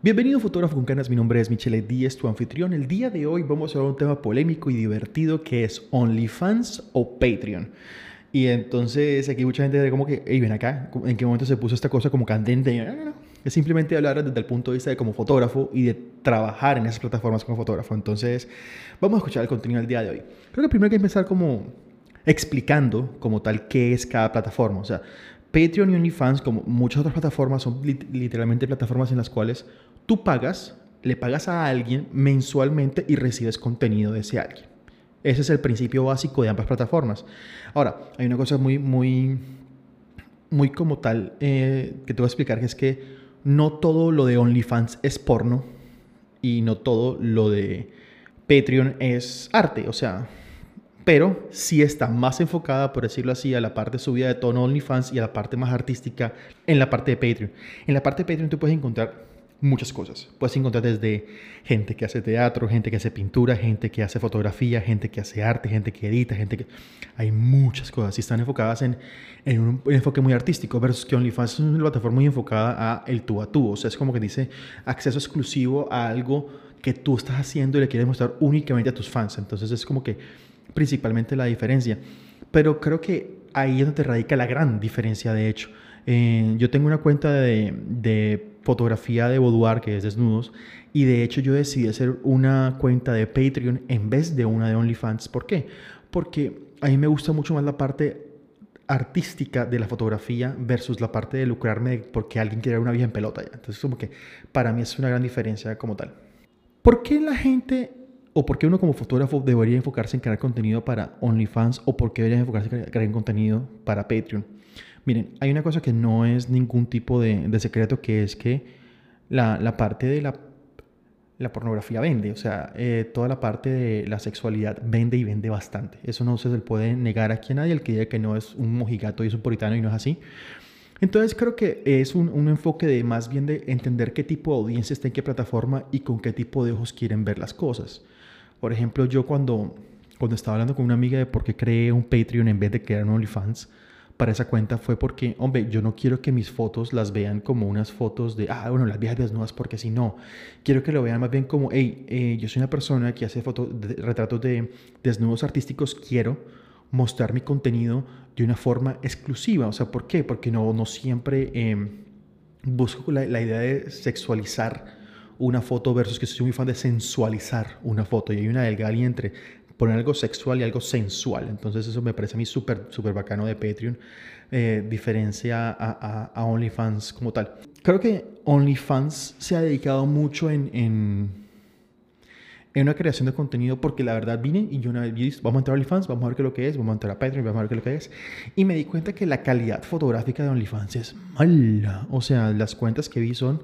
Bienvenido fotógrafo con canas, mi nombre es Michelle Díez, tu anfitrión. El día de hoy vamos a hablar de un tema polémico y divertido que es OnlyFans o Patreon. Y entonces aquí mucha gente dice como que, hey, ven acá, ¿en qué momento se puso esta cosa como candente? No, no, no. Es simplemente hablar desde el punto de vista de como fotógrafo y de trabajar en esas plataformas como fotógrafo. Entonces, vamos a escuchar el contenido del día de hoy. Creo que primero hay que empezar como explicando como tal qué es cada plataforma. O sea, Patreon y OnlyFans, como muchas otras plataformas, son literalmente plataformas en las cuales tú pagas, le pagas a alguien mensualmente y recibes contenido de ese alguien. Ese es el principio básico de ambas plataformas. Ahora, hay una cosa muy, muy, muy como tal eh, que te voy a explicar, que es que no todo lo de OnlyFans es porno y no todo lo de Patreon es arte. O sea, pero sí está más enfocada, por decirlo así, a la parte subida de tono OnlyFans y a la parte más artística en la parte de Patreon. En la parte de Patreon tú puedes encontrar muchas cosas. Puedes encontrar desde gente que hace teatro, gente que hace pintura, gente que hace fotografía, gente que hace arte, gente que edita, gente que... Hay muchas cosas y están enfocadas en, un enfoque muy artístico versus que OnlyFans es una plataforma muy enfocada a el tú a tú. O sea, es como que dice acceso exclusivo a algo que tú estás haciendo y le quieres mostrar únicamente a tus fans. Entonces es como que principalmente la diferencia. Pero creo que ahí es donde radica la gran diferencia, de hecho. Eh, yo tengo una cuenta de, de, fotografía de boudoir, que es desnudos, y de hecho yo decidí hacer una cuenta de Patreon en vez de una de OnlyFans. ¿Por qué? Porque a mí me gusta mucho más la parte artística de la fotografía versus la parte de lucrarme porque alguien quiere una vieja en pelota. Ya. Entonces, como que para mí es una gran diferencia como tal. ¿Por qué la gente ¿O por qué uno como fotógrafo debería enfocarse en crear contenido para OnlyFans o por qué debería enfocarse en crear contenido para Patreon? Miren, hay una cosa que no es ningún tipo de, secreto, que es que la, parte de la, la, pornografía vende, o sea, eh, toda la parte de la sexualidad vende y vende bastante. Eso no se le puede negar aquí a nadie, el que diga que no es un mojigato y es un puritano y no es así. Entonces creo que es un, un, enfoque de más bien de entender qué tipo de audiencia está en qué plataforma y con qué tipo de ojos quieren ver las cosas. Por ejemplo, yo cuando, cuando estaba hablando con una amiga de por qué creé un Patreon en vez de crear un OnlyFans para esa cuenta fue porque, hombre, yo no quiero que mis fotos las vean como unas fotos de, ah, bueno, las viejas desnudas, porque si no, quiero que lo vean más bien como, hey, eh, yo soy una persona que hace fotos, retratos de desnudos artísticos, quiero mostrar mi contenido de una forma exclusiva. O sea, ¿por qué? Porque no, no siempre em, busco la, la idea de sexualizar una foto versus que soy muy fan de sensualizar una foto. Y hay una delgada línea entre poner algo sexual y algo sensual. Entonces eso me parece a mí súper, súper bacano de Patreon. Eh, diferencia a, a, OnlyFans como tal. Creo que OnlyFans se ha dedicado mucho en, en, en, una creación de contenido porque la verdad vine y yo una vez dije, vamos a entrar a OnlyFans, vamos a ver qué es lo que es, vamos a entrar a Patreon, vamos a ver qué es lo que es. Y me di cuenta que la calidad fotográfica de OnlyFans es mala. O sea, las cuentas que vi son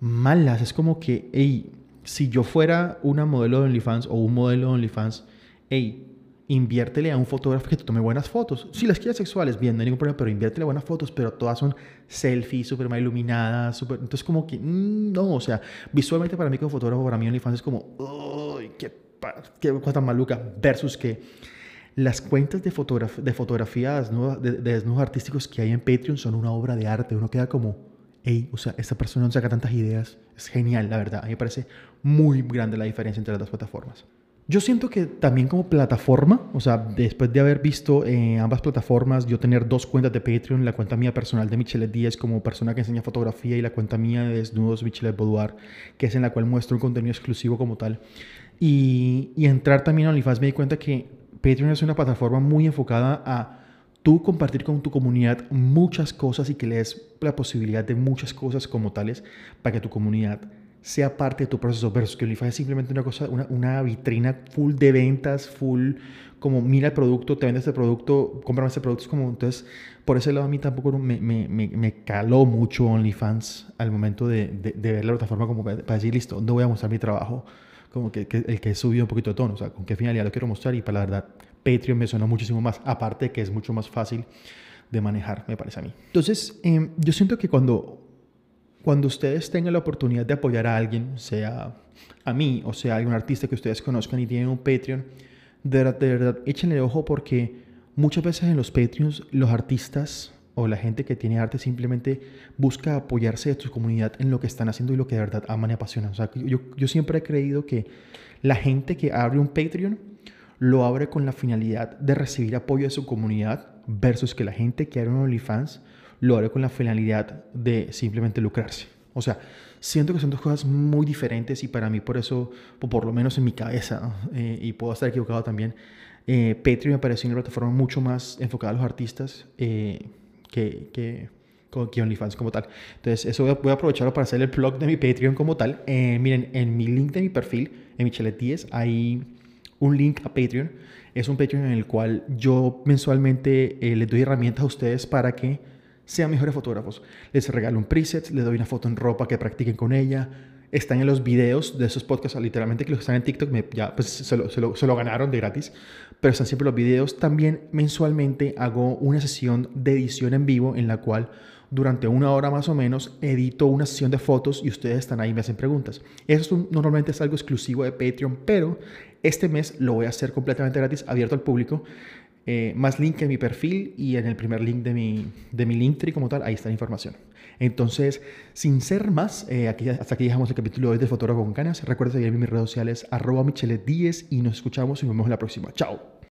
malas. Es como que, hey, si yo fuera una modelo de OnlyFans o un modelo de OnlyFans, hey, inviértele a un fotógrafo que te tome buenas fotos. Si las quieres sexuales, bien, no hay ningún problema, pero inviértele buenas fotos, pero todas son selfies, súper mal iluminadas, súper... Entonces como que, mm, no, o sea, visualmente para mí como fotógrafo, para mí OnlyFans es como, uy, qué, qué cosa maluca, versus que las cuentas de, de fotografía de, de desnudos artísticos que hay en Patreon son una obra de arte, uno queda como o sea, esta persona no saca tantas ideas. Es genial, la verdad. A mí me parece muy grande la diferencia entre las dos plataformas. Yo siento que también como plataforma, o sea, después de haber visto eh, ambas plataformas, yo tener dos cuentas de Patreon, la cuenta mía personal de Michelle Díaz como persona que enseña fotografía y la cuenta mía de Desnudos Michelle Boudoir, que es en la cual muestro un contenido exclusivo como tal. Y, y entrar también a OnlyFans me di cuenta que Patreon es una plataforma muy enfocada a tú compartir con tu comunidad muchas cosas y que le des la posibilidad de muchas cosas como tales para que tu comunidad sea parte de tu proceso. Versus que OnlyFans es simplemente una cosa, una, una, vitrina full de ventas, full como mira el producto, te vende este producto, cómprame este producto, es como entonces por ese lado a mí tampoco me, me, me, caló mucho OnlyFans al momento de, de, de, ver la plataforma como para, decir listo, no voy a mostrar mi trabajo como que, que el que he subido un poquito de tono, o sea, con qué finalidad lo quiero mostrar y para la verdad Patreon me suena muchísimo más, aparte que es mucho más fácil de manejar, me parece a mí. Entonces, em, yo siento que cuando, cuando ustedes tengan la oportunidad de apoyar a alguien, sea a mí o sea a algún artista que ustedes conozcan y tienen un Patreon, de verdad, de verdad, échenle ojo porque muchas veces en los Patreons los artistas o la gente que tiene arte simplemente busca apoyarse de su comunidad en lo que están haciendo y lo que de verdad aman y apasionan. O sea, yo, yo siempre he creído que la gente que abre un Patreon lo abre con la finalidad de recibir apoyo de su comunidad versus que la gente que abre un OnlyFans lo abre con la finalidad de simplemente lucrarse. O sea, siento que son dos cosas muy diferentes y para mí por eso, por lo menos en mi cabeza, eh, y puedo estar equivocado también, eh, Patreon me pareció una plataforma mucho más enfocada a los artistas eh, que, que, que, OnlyFans como tal. Entonces, eso voy a, aprovecharlo para hacer el blog de mi Patreon como tal. Eh, miren, en mi link de mi perfil, en Michelet 10, hay un link a Patreon. Es un Patreon en el cual yo mensualmente les doy herramientas a ustedes para que sean mejores fotógrafos. Les regalo un preset, les doy una foto en ropa que practiquen con ella están en los videos de esos podcasts, literalmente que los que están en TikTok ya pues, se, lo, se, lo, se, lo, ganaron de gratis, pero están siempre los videos. También mensualmente hago una sesión de edición en vivo en la cual durante una hora más o menos edito una sesión de fotos y ustedes están ahí y me hacen preguntas. Eso normalmente es algo exclusivo de Patreon, pero este mes lo voy a hacer completamente gratis, abierto al público. Eh, más link en mi perfil y en el primer link de mi, de mi Linktree como tal, ahí está la información. Entonces, sin ser más, eh, aquí, hasta aquí dejamos el capítulo de hoy de Fotógrafo con Canas. Recuerda seguirme en mis redes sociales, arroba michelet10 y nos escuchamos y nos vemos la próxima. Chao.